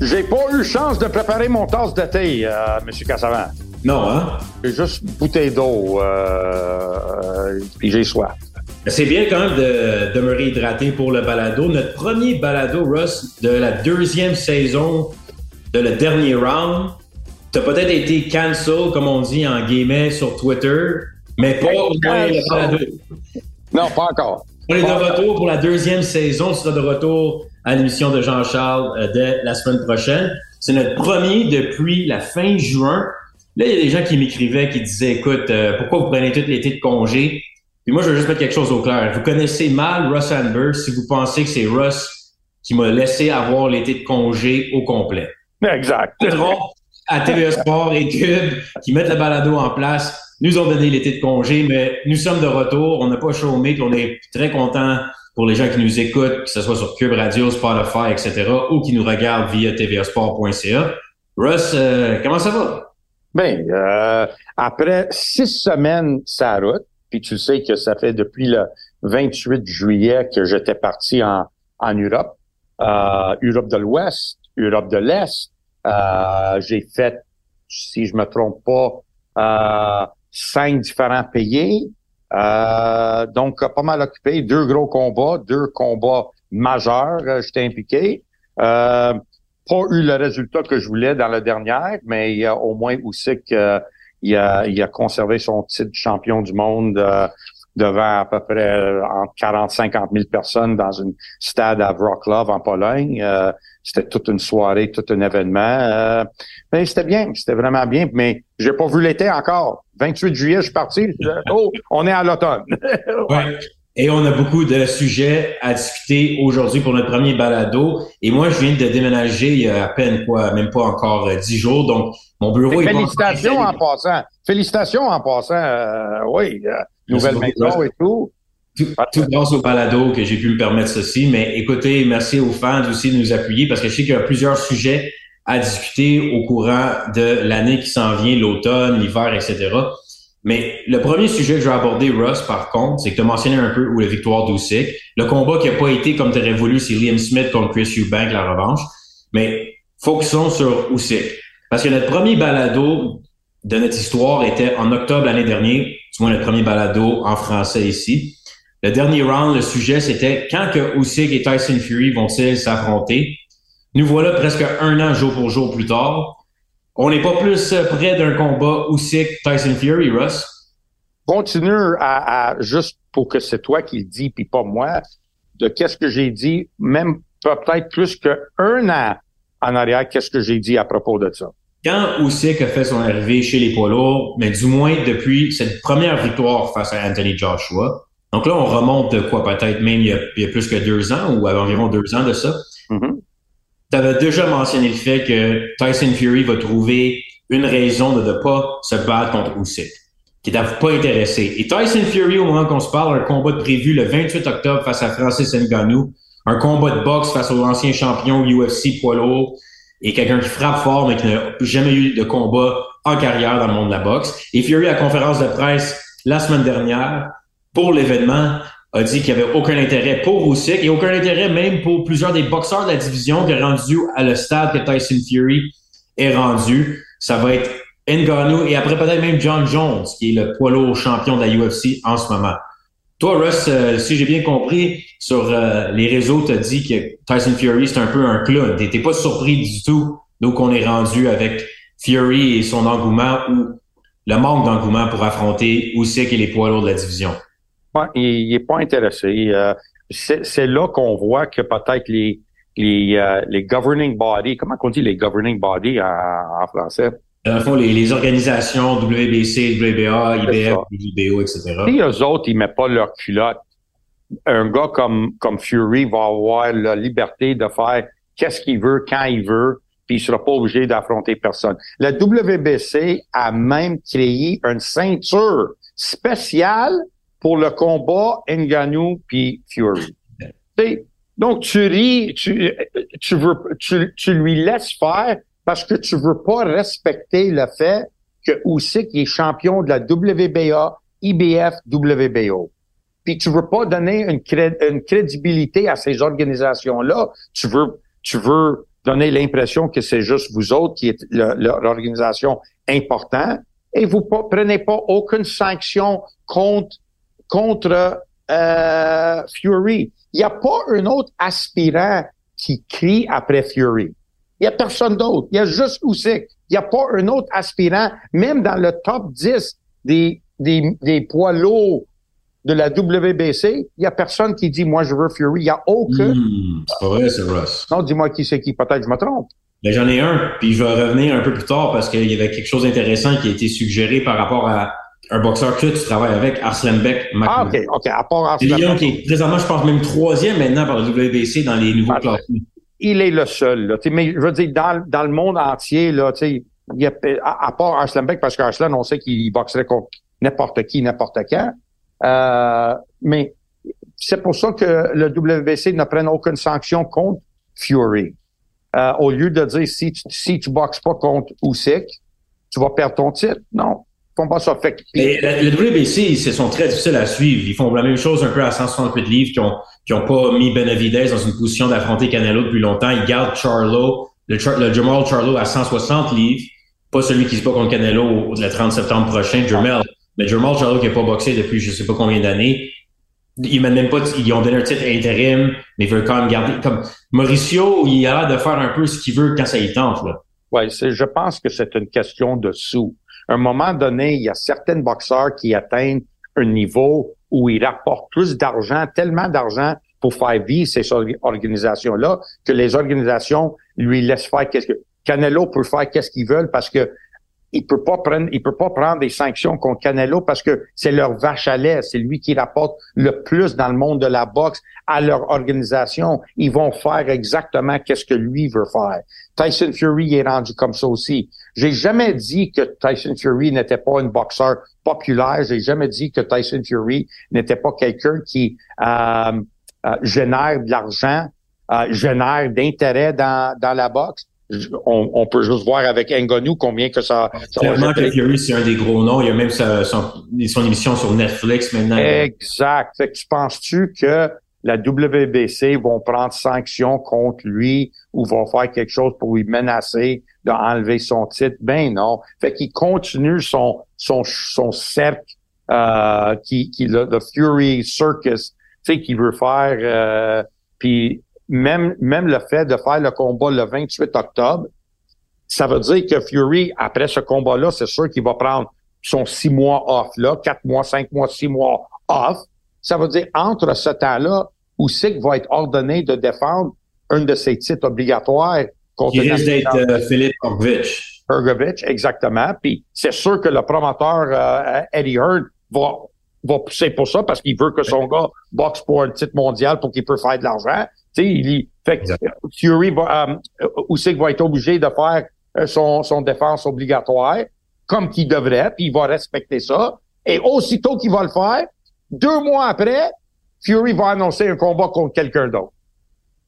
J'ai pas eu chance de préparer mon tasse de thé, euh, Monsieur Cassavant. Non, hein? J'ai juste une bouteille d'eau, euh, euh, puis j'ai soif. C'est bien quand même de demeurer hydraté pour le balado. Notre premier balado, Russ, de la deuxième saison de le dernier round. T'as peut-être été cancel, comme on dit en guillemets, sur Twitter, mais pas au moins le balado. Non, pas encore. On est de retour pour la deuxième saison. On sera de retour à l'émission de Jean-Charles euh, dès la semaine prochaine. C'est notre premier depuis la fin juin. Là, il y a des gens qui m'écrivaient, qui disaient, écoute, euh, pourquoi vous prenez tout l'été de congé? Puis moi, je veux juste mettre quelque chose au clair. Vous connaissez mal Russ Amber si vous pensez que c'est Russ qui m'a laissé avoir l'été de congé au complet. Exact. à TVA Sport et Cube qui mettent le balado en place nous ont donné l'été de congé, mais nous sommes de retour. On n'a pas chômé, puis on est très contents pour les gens qui nous écoutent, que ce soit sur Cube Radio, Spotify, etc., ou qui nous regardent via tvasport.ca. Russ, euh, comment ça va? Bien, euh, après six semaines sa route, puis tu sais que ça fait depuis le 28 juillet que j'étais parti en, en Europe, euh, Europe de l'Ouest, Europe de l'Est. Euh, j'ai fait, si je me trompe pas, cinq différents pays. Euh, donc, pas mal occupé. Deux gros combats, deux combats majeurs. Euh, J'étais impliqué. Euh, pas eu le résultat que je voulais dans la dernière, mais il au moins aussi que il a, il a conservé son titre champion du monde euh, devant à peu près entre 40 50 000 personnes dans une stade à Wrocław en Pologne. Euh, c'était toute une soirée, tout un événement. Euh, mais c'était bien, c'était vraiment bien. Mais j'ai pas vu l'été encore. 28 juillet, je suis parti. oh, on est à l'automne. Et on a beaucoup de sujets à discuter aujourd'hui pour notre premier balado. Et moi, je viens de déménager il y a à peine quoi, même pas encore euh, dix jours. Donc, mon bureau est Félicitations en passant. Félicitations en passant. Euh, oui, euh, nouvelle maison et tout. Tout, tout grâce au balado que j'ai pu me permettre ceci. Mais écoutez, merci aux fans aussi de nous appuyer parce que je sais qu'il y a plusieurs sujets à discuter au courant de l'année qui s'en vient, l'automne, l'hiver, etc. Mais le premier sujet que je vais aborder, Russ, par contre, c'est que tu as mentionné un peu où la victoire d'Usyk. Le combat qui n'a pas été comme tu aurais voulu, c'est Liam Smith contre Chris Eubank, la revanche. Mais focusons sur Usyk. Parce que notre premier balado de notre histoire était en octobre l'année dernière, du moins le premier balado en français ici. Le dernier round, le sujet, c'était quand que Usyk et Tyson Fury vont-ils s'affronter? Nous voilà presque un an jour pour jour plus tard. On n'est pas plus euh, près d'un combat Usyk Tyson Fury, Russ. Continue à, à juste pour que c'est toi qui le dis puis pas moi de qu'est-ce que j'ai dit, même peut-être plus qu'un an en arrière, qu'est-ce que j'ai dit à propos de ça. Quand Usyk a fait son arrivée chez les poids lourds, mais du moins depuis cette première victoire face à Anthony Joshua, donc là on remonte de quoi peut-être même il y, a, il y, a, plus que deux ans ou environ deux ans de ça. Mm-hmm. Tu avais déjà mentionné le fait que Tyson Fury va trouver une raison de ne pas se battre contre Usyk, qui n'est pas intéressé. Et Tyson Fury, au moment qu'on se parle, un combat de prévu le 28 octobre face à Francis Ngannou, un combat de boxe face au ancien champion UFC poids lourd, et quelqu'un qui frappe fort, mais qui n'a jamais eu de combat en carrière dans le monde de la boxe. Et Fury, à conférence de presse la semaine dernière, pour l'événement, a dit qu'il n'y avait aucun intérêt pour Usyk et aucun intérêt même pour plusieurs des boxeurs de la division qui est rendu à le stade que Tyson Fury est rendu. Ça va être Ngannou et après peut-être même John Jones, qui est le poids lourd champion de la UFC en ce moment. Toi, Russ, euh, si j'ai bien compris, sur euh, les réseaux, tu as dit que Tyson Fury, c'est un peu un clown. T'étais pas surpris du tout d'où qu'on est rendu avec Fury et son engouement ou le manque d'engouement pour affronter Usyk et les poids lourds de la division. Ouais, il n'est pas intéressé. Euh, c'est là qu'on voit que peut-être les les, euh, les governing bodies, comment on dit les governing bodies en, français? Dans le fond, les, les organisations WBC, WBA, IBF, WBO, etc. Si eux autres, ils mettent pas leur culotte, un gars comme, comme Fury va avoir la liberté de faire qu'est-ce qu'il veut, quand il veut, puis il sera pas obligé d'affronter personne. La WBC a même créé une ceinture spéciale pour le combat Ngannou puis Fury. donc tu ris, tu, tu veux, tu, tu lui laisses faire parce que tu veux pas respecter le fait que Usyk est champion de la WBA, IBF, WBO puis tu veux pas donner une, une crédibilité à ces organisations-là. Tu veux, tu veux donner l'impression que c'est juste vous autres qui êtes l'organisation importante et vous ne prenez pas aucune sanction contre contre euh, Fury. Il n'y a pas un autre aspirant qui crie après Fury. Il n'y a personne d'autre. Il y a juste Usyk. Il n'y a pas un autre aspirant, même dans le top 10 des, des, des poids lourds de la WBC, il y a personne qui dit, moi, je veux Fury. Il y a aucun. Hmm, c'est pas vrai, c'est Ross. Non, dis-moi qui c'est qui. Peut-être je me trompe. Ben, j'en ai un, puis je vais revenir un peu plus tard parce qu'il y avait quelque chose d'intéressant qui a été suggéré par rapport à un boxeur que tu travailles avec, Arslan Beck. Ah, OK, OK. À part Arslan Beck. qui est présentement, je pense, même troisième maintenant par la WBC dans les nouveaux classements. Il est le seul, là. mais je veux dire, dans, dans le monde entier, là, tu sais, il y a, à, part Arslan Beck, parce qu'Arslan, on sait qu'il boxerait contre n'importe qui, n'importe quand. Euh, mais c'est pour ça que le WBC ne prenne aucune sanction contre Fury. Euh, au lieu de dire si tu, si tu boxes pas contre Usyk, tu vas perdre ton titre. Non, font pas ça. Fait le WBC, ils sont très difficiles à suivre. Ils font la même chose un peu à 168 livres qui ont, qui ont pas mis Benavidez dans une position d'affronter Canelo depuis longtemps. Ils gardent Charlo, le, Jamal Charlo à 160 livres. Pas celui qui se bat contre Canelo le 30 septembre prochain, Jamal. Mais Jamal Charlo qui n'a pas boxé depuis je sais pas combien d'années, ils même pas, ils ont donné un titre intérim, mais ils veulent quand même garder, comme Mauricio, il a l'air de faire un peu ce qu'il veut quand ça y tente, là. Ouais, je pense que c'est une question de sous. Un moment donné, il y a certains boxeurs qui atteignent un niveau où ils rapportent plus d'argent, tellement d'argent pour faire vivre ces organisations-là, que les organisations lui laissent faire qu'est-ce que, Canelo peut faire qu'est-ce qu'ils veulent parce que il peut pas prendre, il peut pas prendre des sanctions contre Canelo parce que c'est leur vache à lait, c'est lui qui rapporte le plus dans le monde de la boxe à leur organisation. Ils vont faire exactement qu'est-ce que lui veut faire. Tyson Fury est rendu comme ça aussi. J'ai jamais dit que Tyson Fury n'était pas un boxeur populaire. J'ai jamais dit que Tyson Fury n'était pas quelqu'un qui euh, euh, génère de l'argent, euh, génère d'intérêt dans, dans la boxe on, peut juste voir avec Ngannou combien que ça. ça Clairement que Fury, c'est un des gros noms. Il y a même sa, son, son, émission sur Netflix maintenant. Exact. Fait que tu penses-tu que la WBC vont prendre sanction contre lui ou vont faire quelque chose pour lui menacer d'enlever son titre? Ben non. Fait qu'il continue son, son, son cercle, euh, qui, qui le, Fury Circus, tu sais, qu'il veut faire, euh, puis même, même le fait de faire le combat le 28 octobre, ça veut dire que Fury, après ce combat-là, c'est sûr qu'il va prendre son six mois off, là, quatre mois, cinq mois, six mois off. Ça veut dire, entre ce temps-là, Usyk va être ordonné de défendre un de ses titres obligatoires contre Il risque d'être euh, Philippe Urgovich. Urgovich, exactement. Puis c'est sûr que le promoteur euh, Eddie Hearn va, va pousser pour ça parce qu'il veut que son gars boxe pour un titre mondial pour qu'il puisse faire de l'argent. Tu sais, il fait que Fury va, euh, Usyk va être obligé de faire son, son défense obligatoire, comme qu'il devrait, puis il va respecter ça. Et aussitôt qu'il va le faire, deux mois après, Fury va annoncer un combat contre quelqu'un d'autre.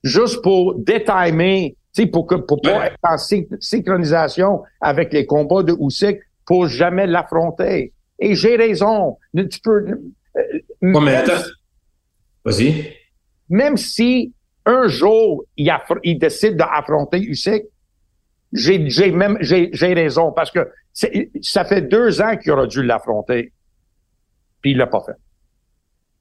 Juste pour détimer, tu sais, pour que, pour pas être en synchronisation avec les combats de Usyk, pour jamais l'affronter. Et j'ai raison. Tu peux, euh, Vas-y. Même si un jour, il, il décide d'affronter Usyk, j'ai, même, j'ai raison parce que ça fait deux ans qu'il aurait dû l'affronter, puis il l'a pas fait.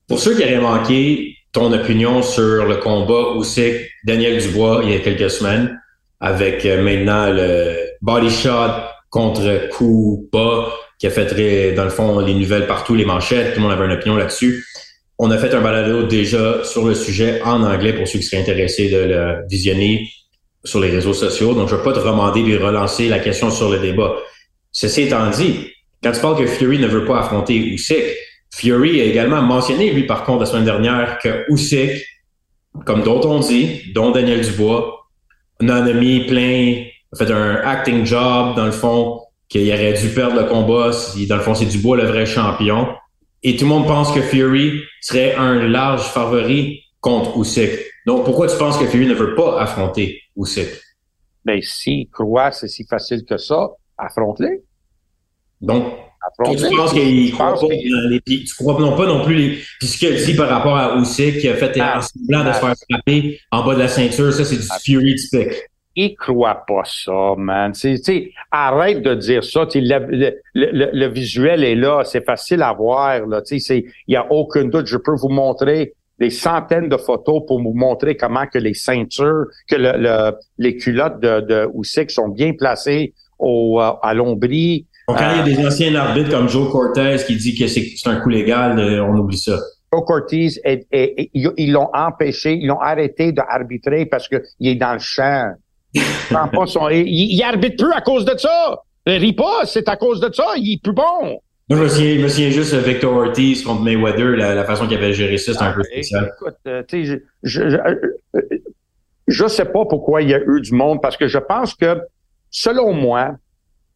Pour ceux qui auraient manqué ton opinion sur le combat Usyk, Daniel Dubois, il y a quelques semaines, avec euh, maintenant le body shot contre coup bas, qui a fait, dans le fond, les nouvelles partout, les manchettes. Tout le monde avait une opinion là-dessus. On a fait un balado déjà sur le sujet en anglais pour ceux qui seraient intéressés de le visionner sur les réseaux sociaux. Donc, je ne vais pas te demander de relancer la question sur le débat. Ceci étant dit, quand tu parles que Fury ne veut pas affronter Usyk, Fury a également mentionné, lui, par contre, la semaine dernière, que Usyk, comme d'autres ont dit, dont Daniel Dubois, en a mis plein, a fait un acting job, dans le fond, qu'il aurait dû perdre le combat si, dans le fond, c'est Dubois le vrai champion. Et tout le monde pense que Fury serait un large favori contre Usyk. Donc, pourquoi tu penses que Fury ne veut pas affronter Usyk? Ben, s'il croit c'est si facile que ça, affronte-les. Donc, tu penses qu'il croit pas les, tu crois non pas non plus les, puis ce qu'il dit par rapport à Usyk qui a fait ah, semblant de se faire frapper en bas de la ceinture, ça c'est du Fury typique il croit pas ça, man. Tu sais, arrête de dire ça. Le, le, le, visuel est là, c'est facile à voir. Là. Il y a aucun doute. Je peux vous montrer des centaines de photos pour vous montrer comment que les ceintures, que le, les culottes de, de Usyk sont bien placées au, euh, à quand il y a des euh, anciens arbitres comme Joe Cortez qui dit que c'est un coup légal, euh, on oublie ça. Joe Cortez, ils l'ont empêché, ils l'ont arrêté d'arbitrer parce qu'il est dans le champ il, il, arbitre plus à cause de ça. Il rit pas, c'est à cause de ça. Il est plus bon. Moi, je me souviens, je me souviens juste Victor Ortiz contre Mayweather, la, la façon qu'il avait géré ça, c'est un peu ah, spécial. Écoute, euh, je, je, je, je sais pas pourquoi il y a eu du monde, parce que je pense que, selon moi,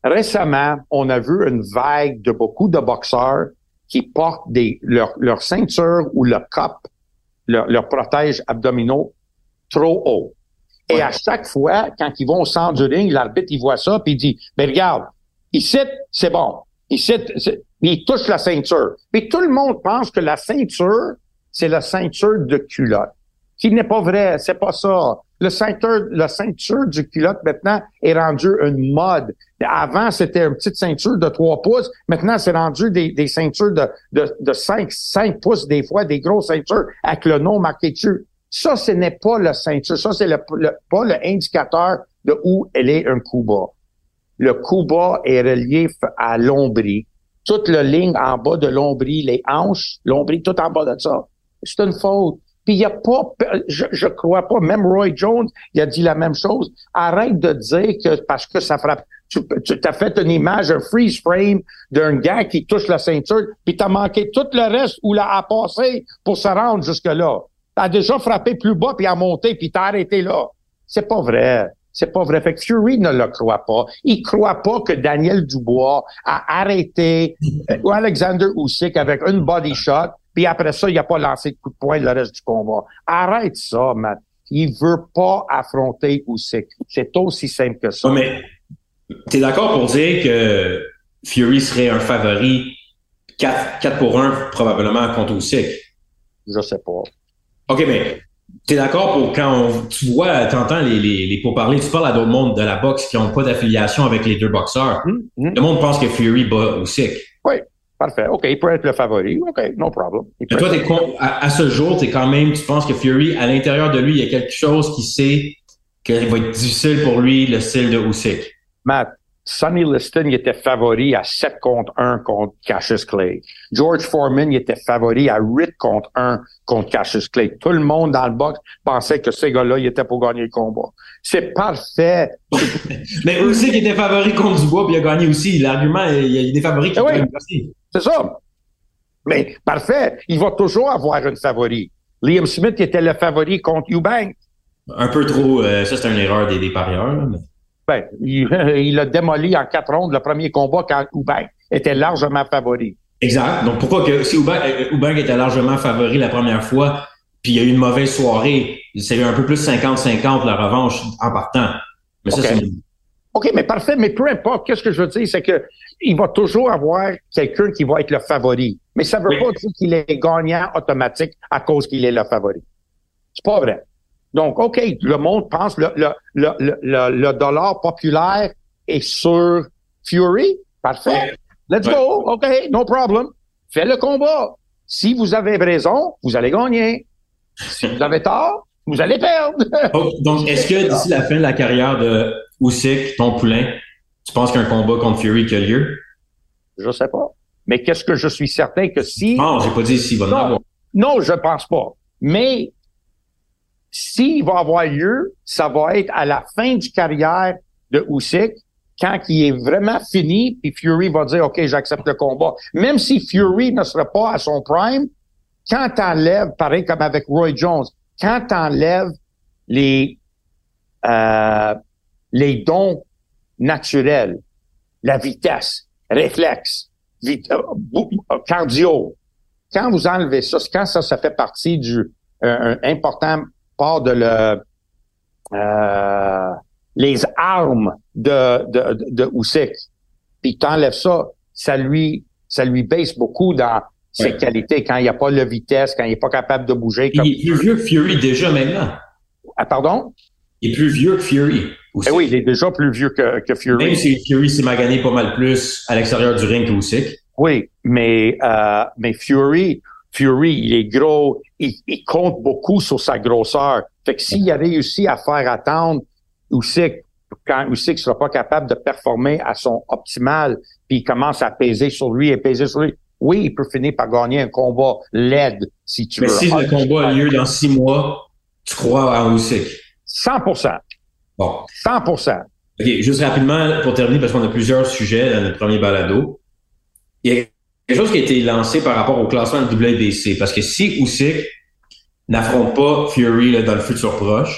récemment, on a vu une vague de beaucoup de boxeurs qui portent des, leur, leur ceinture ou leur cup, leur, leur protège abdominaux trop haut. Et à chaque fois, quand ils vont au centre du ring, l'arbitre, il voit ça, puis il dit, ben regarde, ici, c'est bon. Ici, il touche la ceinture. Puis tout le monde pense que la ceinture, c'est la ceinture de culotte. Qui n'est pas vrai, c'est pas ça. Le ceinture, la ceinture du culotte maintenant est rendue une mode. Avant, c'était une petite ceinture de 3 pouces. Maintenant, c'est rendu des, des ceintures de, de, de 5, 5 pouces des fois, des grosses ceintures avec le nom marqué dessus. Ça, ce n'est pas le ceinture. Ça, c'est le, pas le indicateur de où elle est un coup bas. Le coup bas est relié à l'ombris. Toute la ligne en bas de l'ombris, les hanches, l'ombris tout en bas de ça. C'est une faute. Puis il y a pas, je, je crois pas, même Roy Jones, il a dit la même chose. Arrête de dire que parce que ça frappe. Tu, tu as fait une image, un freeze frame d'un gars qui touche la ceinture, puis t'as manqué tout le reste où l'a a passé pour se rendre jusque là a déjà frappé plus bas puis a monté puis t'as arrêté là. C'est pas vrai. C'est pas vrai. Fait que Fury ne le croit pas. Il croit pas que Daniel Dubois a arrêté ou Alexander Usyk avec une body shot puis après ça, il a pas lancé de coup de poing le reste du combat. Arrête ça, Matt. Il veut pas affronter Usyk. C'est aussi simple que ça. Non, mais t'es d'accord pour dire que Fury serait un favori 4, 4 pour 1 probablement contre Usyk? Je sais pas. OK, mais tu es d'accord pour quand tu vois, tu entends les, les, les pourparlers, tu parles à d'autres mondes de la boxe qui n'ont pas d'affiliation avec les deux boxeurs. Hum. Le monde pense que Fury bat Usyk. Oui, parfait. OK, il peut être le favori. OK, no problem. Mais toi, es à, à, ce jour, tu quand même, tu penses que Fury, à l'intérieur de lui, il y a quelque chose qui sait qu'il va être difficile pour lui, le style de Usyk? Matt, Sonny Liston, il était favori à 7 contre 1 contre Cassius Clay. George Foreman, il était favori à 8 contre 1 contre Cassius Clay. Tout le monde dans le box pensait que ces gars-là, ils étaient pour gagner le combat. C'est parfait. Mais aussi qu'il était favori contre Dubois, puis il a gagné aussi. L'argument, il y a des favoris qui oui, aussi. C'est ça. Mais parfait, il va toujours avoir un favori. Liam Smith il était le favori contre Eubank. Un peu trop, euh, ça c'est une erreur des, des parieurs. Mais... Ben, il, a démoli en quatre rondes le premier combat quand Oubank était largement favori. Exact. Donc pourquoi que si Oubank, euh, était largement favori la première fois, puis il y a eu une mauvaise soirée, c'est un peu plus 50-50 la revanche en partant. Mais ça, c'est... OK, mais parfait, mais peu importe, qu'est-ce que je veux dire, c'est que il va toujours avoir quelqu'un qui va être le favori. Mais ça veut pas dire qu'il est gagnant automatique à cause qu'il est le favori. C'est pas vrai. Donc, OK, le monde pense le, le, le, le, le dollar populaire est sur Fury. Parfait. Let's go. OK, no problem. Fais le combat. Si vous avez raison, vous allez gagner. Si vous avez tort, vous allez perdre. Oh, donc, est-ce que d'ici la fin de la carrière de Usyk, ton poulain, tu penses qu'un combat contre Fury qui a lieu? Je sais pas. Mais qu'est-ce que je suis certain que si... Non, j'ai pas dit s'il va en Non. avoir. Non, je pense pas. Mais s'il va avoir lieu, ça va être à la fin du carrière de Usyk, quand il est vraiment fini, puis Fury va dire, OK, j'accepte le combat. Même si Fury ne serait pas à son prime, quand t'enlèves, pareil comme avec Roy Jones, quand t'enlèves les, euh, les dons naturels, la vitesse, réflexe, euh, euh, cardio, quand vous enlevez ça, quand ça, ça fait partie du un important part de le euh, les armes de de, de, de Usyk, puis t'enlèves ça, ça lui ça lui baisse beaucoup dans ses Ouais. qualités quand il n'y a pas la vitesse, quand il est pas capable de bouger. Comme... Il est plus vieux que Fury déjà maintenant. Ah, pardon? Il est plus vieux que Fury. aussi. Eh oui, il est déjà plus vieux que, que Fury. Même si Fury s'est magané pas mal plus à l'extérieur du ring que Usyk. Oui, mais euh, mais Fury, Fury, il est gros, il, il compte beaucoup sur sa grosseur. Fait que s'il a réussi à faire attendre Usyk, quand Usyk sera pas capable de performer à son optimal, puis il commence à peser sur lui et peser sur lui, oui, il peut finir par gagner un combat laid, si tu Mais veux. si le combat a lieu dans six mois, tu crois à Usyk? 100%, Bon. 100%. OK, juste rapidement, pour terminer, parce qu'on a plusieurs sujets dans notre premier balado. Il y a quelque chose qui a été lancé par rapport au classement de WBC. Parce que si Usyk n'affronte pas Fury là, dans le futur proche,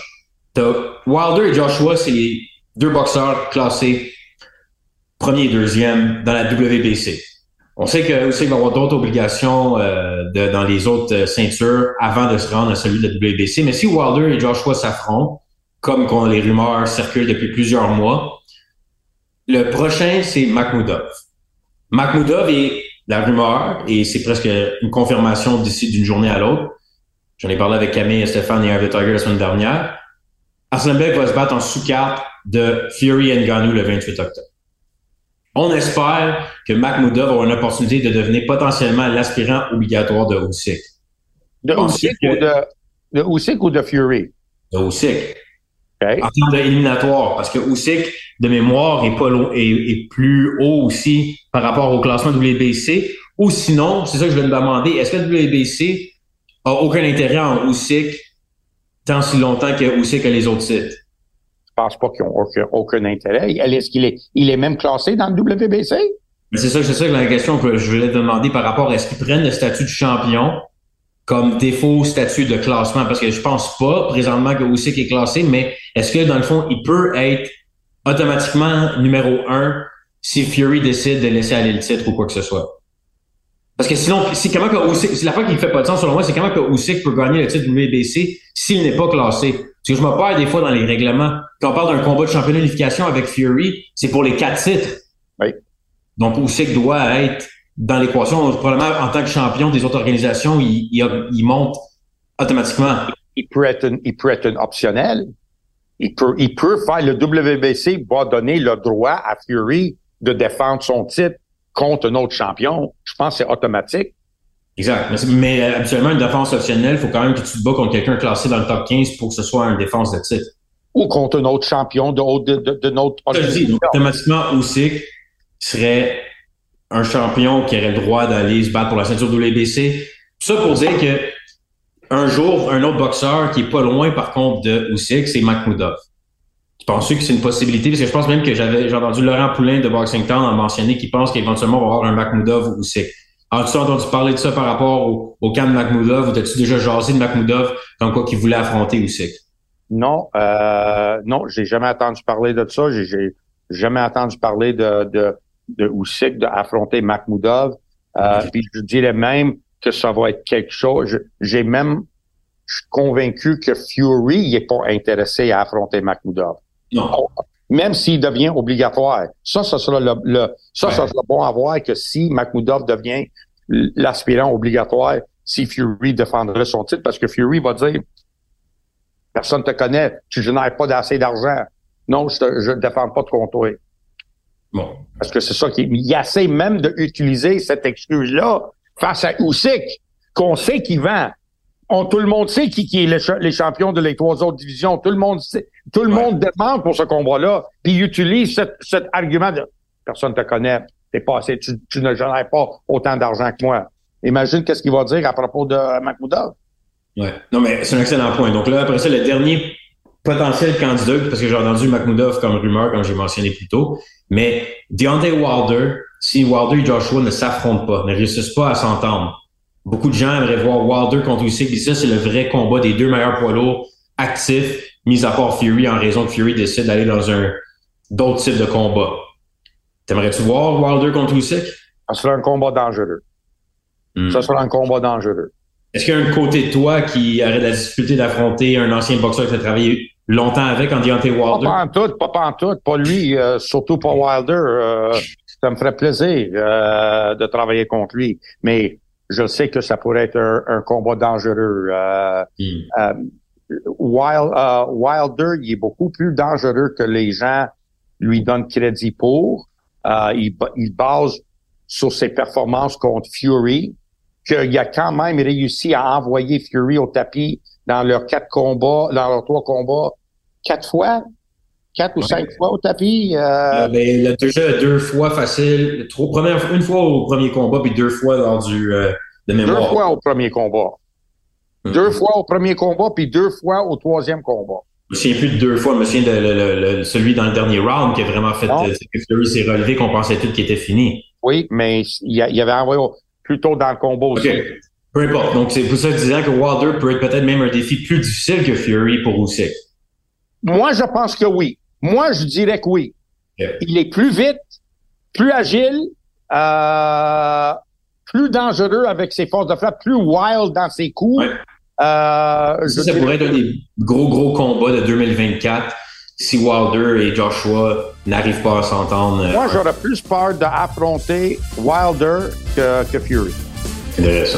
Wilder et Joshua, c'est les deux boxeurs classés premier et deuxième dans la WBC. On sait que Usyk va avoir d'autres obligations euh, dans les autres euh, ceintures avant de se rendre à celui de la WBC. Mais si Wilder et Joshua s'affrontent, comme qu'on- les rumeurs circulent depuis plusieurs mois, le prochain, c'est Makhmoudov. Makhmoudov est la rumeur, et c'est presque une confirmation d'ici d'une journée à l'autre. J'en ai parlé avec Camille Stéphane et Harvey Tiger la semaine dernière. Arsenal va se battre en sous-carte de Fury Ngannou le 28 octobre. On espère que Makhmoudov aura une opportunité de devenir potentiellement l'aspirant obligatoire de Usyk. De Usyk ou de, de Usyk ou de Fury? De Usyk. OK? en termes d'éliminatoire, parce que Usyk, de mémoire, est pas est, est plus haut aussi par rapport au classement WBC. Ou sinon, c'est ça que je vais me demander, est-ce que le WBC a aucun intérêt en Usyk tant si longtemps que Usyk a les autres titres? Je pense pas qu'ils ont aucun, aucun intérêt. Est-ce qu'il est, il est même classé dans le WBC? C'est ça, c'est ça que la question que je voulais te demander par rapport à est-ce qu'ils prennent le statut de champion comme défaut statut de classement? Parce que je pense pas présentement que Usyk est classé, mais est-ce que dans le fond, il peut être automatiquement numéro un si Fury décide de laisser aller le titre ou quoi que ce soit? Parce que sinon, si comment que Usyk, c'est la fois qui fait pas de sens selon moi, c'est comment que Usyk peut gagner le titre du WBC s'il n'est pas classé? Parce que je me perds des fois dans les règlements. Quand on parle d'un combat de championnat d'unification avec Fury, c'est pour les quatre titres. Oui. Donc Usyk doit être dans l'équation. Probablement en tant que champion des autres organisations, il, il, il monte automatiquement. il peut être une, il peut être une optionnel. Il peut, il peut faire le WBC va donner le droit à Fury de défendre son titre contre un autre champion. Je pense que c'est automatique. Exact. Mais, mais, euh, habituellement, une défense optionnelle, il faut quand même que tu te bats contre quelqu'un classé dans le top 15 pour que ce soit une défense de titre. Ou contre un autre champion de, de, de, de notre Je dis, donc, automatiquement, Usyk serait un champion qui aurait le droit d'aller se battre pour la ceinture WBC. Ça pour dire que un jour, un autre boxeur qui est pas loin, par contre, de Usyk, c'est Makhmoudov. Tu penses que c'est une possibilité? Parce que je pense même que j'avais j'ai entendu Laurent Poulain de Boxing Town en mentionner qu'il pense qu'éventuellement, on va avoir un Makhmoudov ou Usyk. As-tu entendu parler de ça par rapport au, camp de Makhmoudov ou t'as-tu déjà jasé de Makhmoudov comme quoi qu'il voulait affronter Usyk? Non, euh, non, j'ai jamais entendu parler de ça. J'ai, j'ai jamais entendu parler de, de, de Usyk d'affronter Makhmoudov. Euh, Puis je dirais même que ça va être quelque chose. J'ai même, je suis convaincu que Fury n'est pas intéressé à affronter Makhmoudov. Non. Même s'il devient obligatoire. Ça, ça sera le, le ça, ça sera bon à voir que si Makhmoudov devient l'aspirant obligatoire, si Fury défendrait son titre, parce que Fury va dire Personne te connaît, tu génères pas d'assez d'argent. Non, je ne défends pas de toi. Bon. Parce que c'est ça qui il essaie même d'utiliser cette excuse-là face à Usyk, qu'on sait qu'il vend. On, tout le monde sait qui, qui est le les champions de les trois autres divisions. Tout le monde sait, tout le Ouais. monde demande pour ce combat-là. Puis il utilise cet, cet argument de personne te connaît. t'es pas assez, tu, tu ne génères pas autant d'argent que moi. Imagine qu'est-ce qu'il va dire à propos de Makhmoudov. Ouais. Non, mais c'est un excellent point. Donc là, après ça, le dernier potentiel candidat, parce que j'ai entendu Makhmoudov comme rumeur, comme j'ai mentionné plus tôt, mais Deontay Wilder, si Wilder et Joshua ne s'affrontent pas, ne réussissent pas à s'entendre, beaucoup de gens aimeraient voir Wilder contre Usyk, et ça, c'est le vrai combat des deux meilleurs poids lourds actifs, mis à part Fury, en raison que Fury décide d'aller dans un d'autres types de combats. T'aimerais-tu voir Wilder contre Usyk? Ça serait un combat dangereux. Hmm. Ça serait un combat dangereux. Est-ce qu'il y a un côté de toi qui aurait de la difficulté d'affronter un ancien boxeur tu as travaillé longtemps avec en Deontay Wilder? Pas en tout, pas, pas en tout, pas lui, euh, surtout pas Wilder. Euh, ça me ferait plaisir euh, de travailler contre lui, mais je sais que ça pourrait être un, un combat dangereux. Euh, Hmm. Wild, Wilder, il est beaucoup plus dangereux que les gens lui donnent crédit pour. Euh, il, il base sur ses performances contre Fury, qu'il a quand même réussi à envoyer Fury au tapis dans leurs quatre combats, dans leurs trois combats, quatre fois, quatre ou Ouais. cinq fois au tapis. euh, Euh, ben, il a déjà deux fois facile, trois, première, une fois au premier combat, puis deux fois lors du euh, de deux mémoire. fois au premier combat. Hmm. Deux fois au premier combat, puis deux fois au troisième combat. Je me souviens plus de deux fois, je me souviens de le- le- le- celui dans le dernier round qui a vraiment fait euh, Fury s'est relevé, qu'on pensait tout qui était fini. Oui, mais il, y avait envoyé au- plus tôt dans le combat aussi. Peu importe. Donc, c'est pour ça que je disais que Wilder peut être peut-être même un défi plus difficile que Fury pour Usyk. Moi, je pense que oui. Moi, je dirais que oui. Il est plus vite, plus agile, euh, plus dangereux avec ses forces de frappe, plus wild dans ses coups. Ouais. Euh, Ça, ça pourrait être un des gros, gros combats de 2024 si Wilder et Joshua n'arrivent pas à s'entendre. euh, Moi, j'aurais plus peur d'affronter Wilder que, que Fury. Intéressant.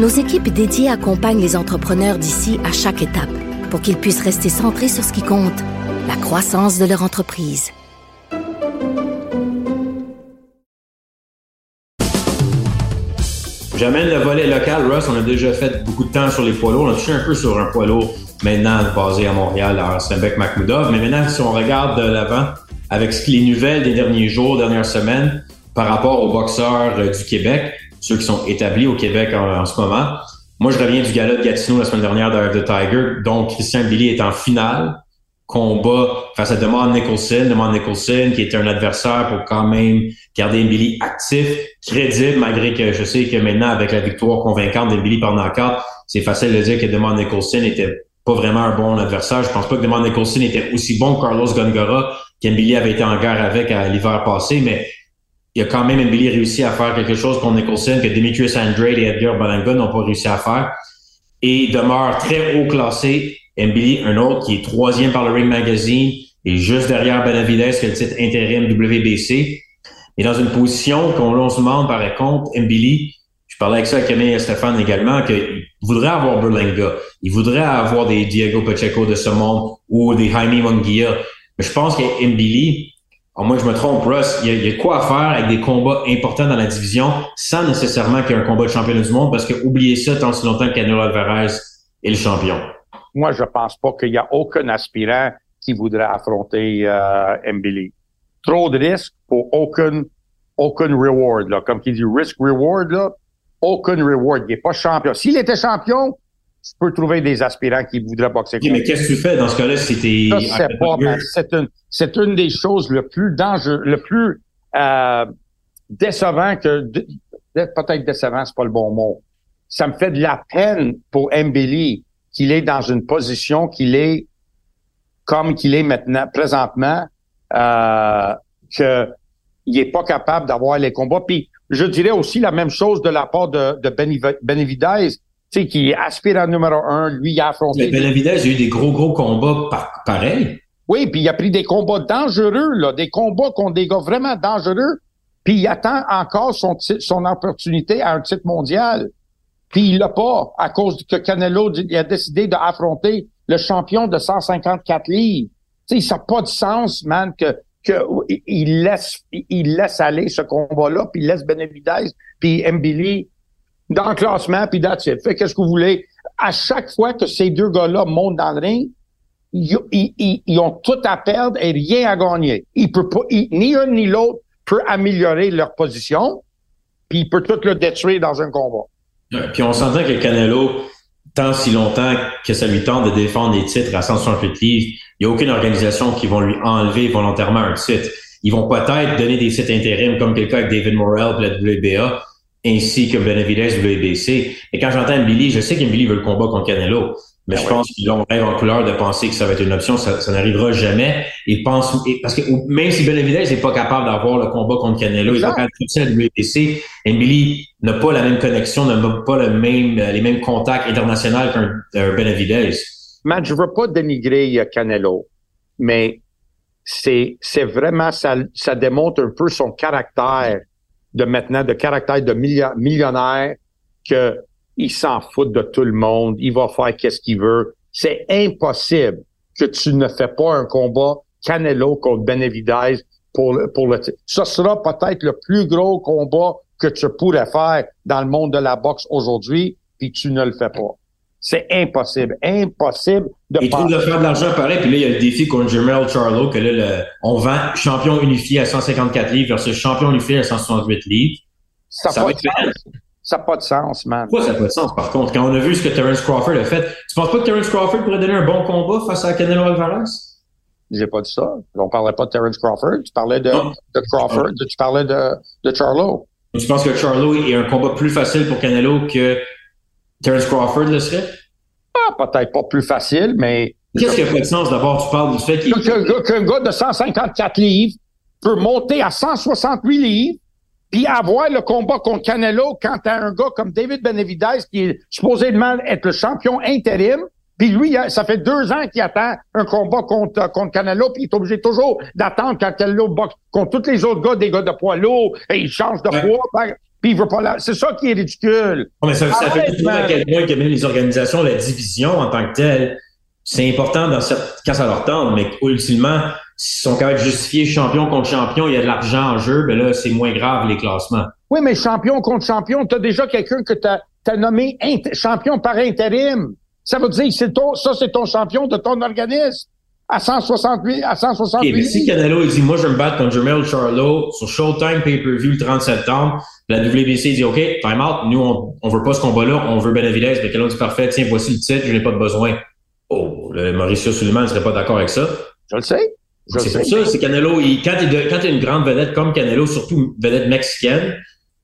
nos équipes dédiées accompagnent les entrepreneurs d'ici à chaque étape pour qu'ils puissent rester centrés sur ce qui compte, la croissance de leur entreprise. J'amène le volet local, Russ. On a déjà fait beaucoup de temps sur les poids lourds. On a touché un peu sur un poids lourd maintenant basé à Montréal, à Arsenbeck Makhmoudov. Mais maintenant, si on regarde de l'avant avec les nouvelles des derniers jours, dernières semaines, par rapport aux boxeurs euh, du Québec, ceux qui sont établis au Québec en, ce moment. Moi, je reviens du gala de Gatineau la semaine dernière de The Tiger, dont Christian Billy est en finale combat face à Demond Nicholson. Demond Nicholson, qui était un adversaire pour quand même garder Billy actif, crédible, malgré que je sais que maintenant, avec la victoire convaincante de Billy par knockout, c'est facile de dire que Demond Nicholson était pas vraiment un bon adversaire. Je pense pas que Demond Nicholson était aussi bon que Carlos Gongora, qu'Embili avait été en guerre avec à l'hiver passé, mais il a quand même Mbili réussi à faire quelque chose pour Nicholson que Demetrius Andrade et Edgar Berlanga n'ont pas réussi à faire. Et demeure très haut classé. Mbili, un autre qui est troisième par le Ring Magazine et juste derrière Benavidez qui a le titre intérim WBC. Et dans une position qu'on on se demande par contre, Mbili, je parlais avec ça avec Camille et Stéphane également, qu'il voudrait avoir Berlanga. Il voudrait avoir des Diego Pacheco de ce monde ou des Jaime Munguia. Mais je pense que Mbili, moins que je me trompe, Russ, il y, y a quoi à faire avec des combats importants dans la division sans nécessairement qu'il y ait un combat de championnat du monde? Parce que oubliez ça tant si longtemps que Canelo Alvarez est le champion. Moi, je pense pas qu'il y a aucun aspirant qui voudrait affronter euh. Trop de risques pour aucun, aucun reward, là. Comme qui dit risk-reward, là, aucun reward. Il est pas champion. S'il était champion, tu peux trouver des aspirants qui voudraient boxer Ok, mais qu'est-ce que tu fais dans ce cas-là si t'es... Je sais pas, mais c'est une, c'est une des choses le plus dangereux, le plus euh, décevant que peut-être décevant, c'est pas le bon mot. Ça me fait de la peine pour Mbili qu'il est dans une position qu'il est comme qu'il est maintenant, présentement, euh, que il est pas capable d'avoir les combats. Puis je dirais aussi la même chose de la part de, de Benavidez. Tu sais, qui aspire à numéro un, lui, il a affronté. Mais Benavidez a eu des gros, gros combats par, pareils. Oui, puis il a pris des combats dangereux, là, des combats contre des gars vraiment dangereux. Puis il attend encore son, son opportunité à un titre mondial. Puis il l'a pas à cause que Canelo il a décidé d'affronter le champion de 154 livres. Sais, ça n'a pas de sens, man, que, que il laisse il laisse aller ce combat-là, puis il laisse Benavidez, puis Mbili dans le classement, puis that's it. Fait qu'est-ce que vous voulez. À chaque fois que ces deux gars-là montent dans le ring, ils, ont tout à perdre et rien à gagner. Ils pas, ni un ni l'autre peut améliorer leur position, puis il peut tout le détruire dans un combat. puis on s'entend que Canelo, tant si longtemps que ça lui tente de défendre des titres à 168 livres, il n'y a aucune organisation qui vont lui enlever volontairement un titre. Ils vont peut-être donner des titres intérim, comme quelqu'un avec David Morrell de la WBA, ainsi que Benavidez WBC. Et quand j'entends Billy, je sais qu'Billy veut le combat contre Canelo. Mais ben je pense qu'ils ont rêve en couleur de penser que ça va être une option. Ça, ça n'arrivera jamais. Et pense, parce que même si Benavidez n'est pas capable d'avoir le combat contre Canelo, il va quand même à WBC. Emily n'a pas la même connexion, n'a pas le même, les mêmes contacts internationaux qu'un Benavidez. Man, je veux pas dénigrer euh, Canelo, mais c'est, c'est vraiment, ça, ça démontre un peu son caractère de maintenant, de caractère de millionnaire que il s'en fout de tout le monde, il va faire qu'est-ce qu'il veut. C'est impossible que tu ne fais pas un combat Canelo contre Benavidez pour le, pour le Ça sera peut-être le plus gros combat que tu pourrais faire dans le monde de la boxe aujourd'hui, puis tu ne le fais pas. C'est impossible, impossible de Il trouve de faire de l'argent pareil, puis là, il y a le défi contre Jermel Charlo, que là, le, on vend champion unifié à 154 livres versus champion unifié à 168 livres. Ça, ça va être ça n'a pas de sens, man. Pourquoi ça n'a pas de sens, par contre? Quand on a vu ce que Terence Crawford a fait, tu penses pas que Terence Crawford pourrait donner un bon combat face à Canelo Alvarez? J'ai pas dit ça. On parlait pas de Terence Crawford. Tu parlais de, de Crawford. Tu parlais de, de Charlo. Tu penses que Charlo est un combat plus facile pour Canelo que Terence Crawford le serait? Ah, peut-être pas plus facile, mais. Qu'est-ce qui a pas de sens d'abord? Tu parles du fait qu'il. Qu'un gars de 154 livres peut monter à 168 livres puis avoir le combat contre Canelo quand t'as un gars comme David Benavidez qui est supposément être le champion intérim, puis lui, ça fait deux ans qu'il attend un combat contre, contre Canelo, puis il est obligé toujours d'attendre quand Canelo boxe contre tous les autres gars, des gars de poids lourd, et il change de poids. Puis il veut pas C'est ça qui est ridicule. mais ça, ça fait tout à quel point que même les organisations, la division en tant que telle, c'est important dans cette, quand ça leur tente, mais ultimement, s'ils sont capables de justifier champion contre champion, il y a de l'argent en jeu, ben là, c'est moins grave les classements. Oui, mais champion contre champion, tu as déjà quelqu'un que tu as, nommé champion par intérim. Ça veut dire c'est ton, ça, c'est ton champion de ton organisme. À 168, à 168. mais si Canelo, il dit, moi, je vais me battre contre Jermel Charlo sur Showtime Pay-Per-View le 30 septembre, la WBC dit, OK, time out, nous, on, on veut pas ce combat-là, on veut Benavidez, mais Canelo dit, parfait, tiens, voici le titre, je n'ai pas de besoin. Oh, le Mauricio Suleiman ne serait pas d'accord avec ça. Je le sais. C'est pour ça, c'est Canelo, il, quand il quand une grande vedette comme Canelo, surtout une vedette mexicaine,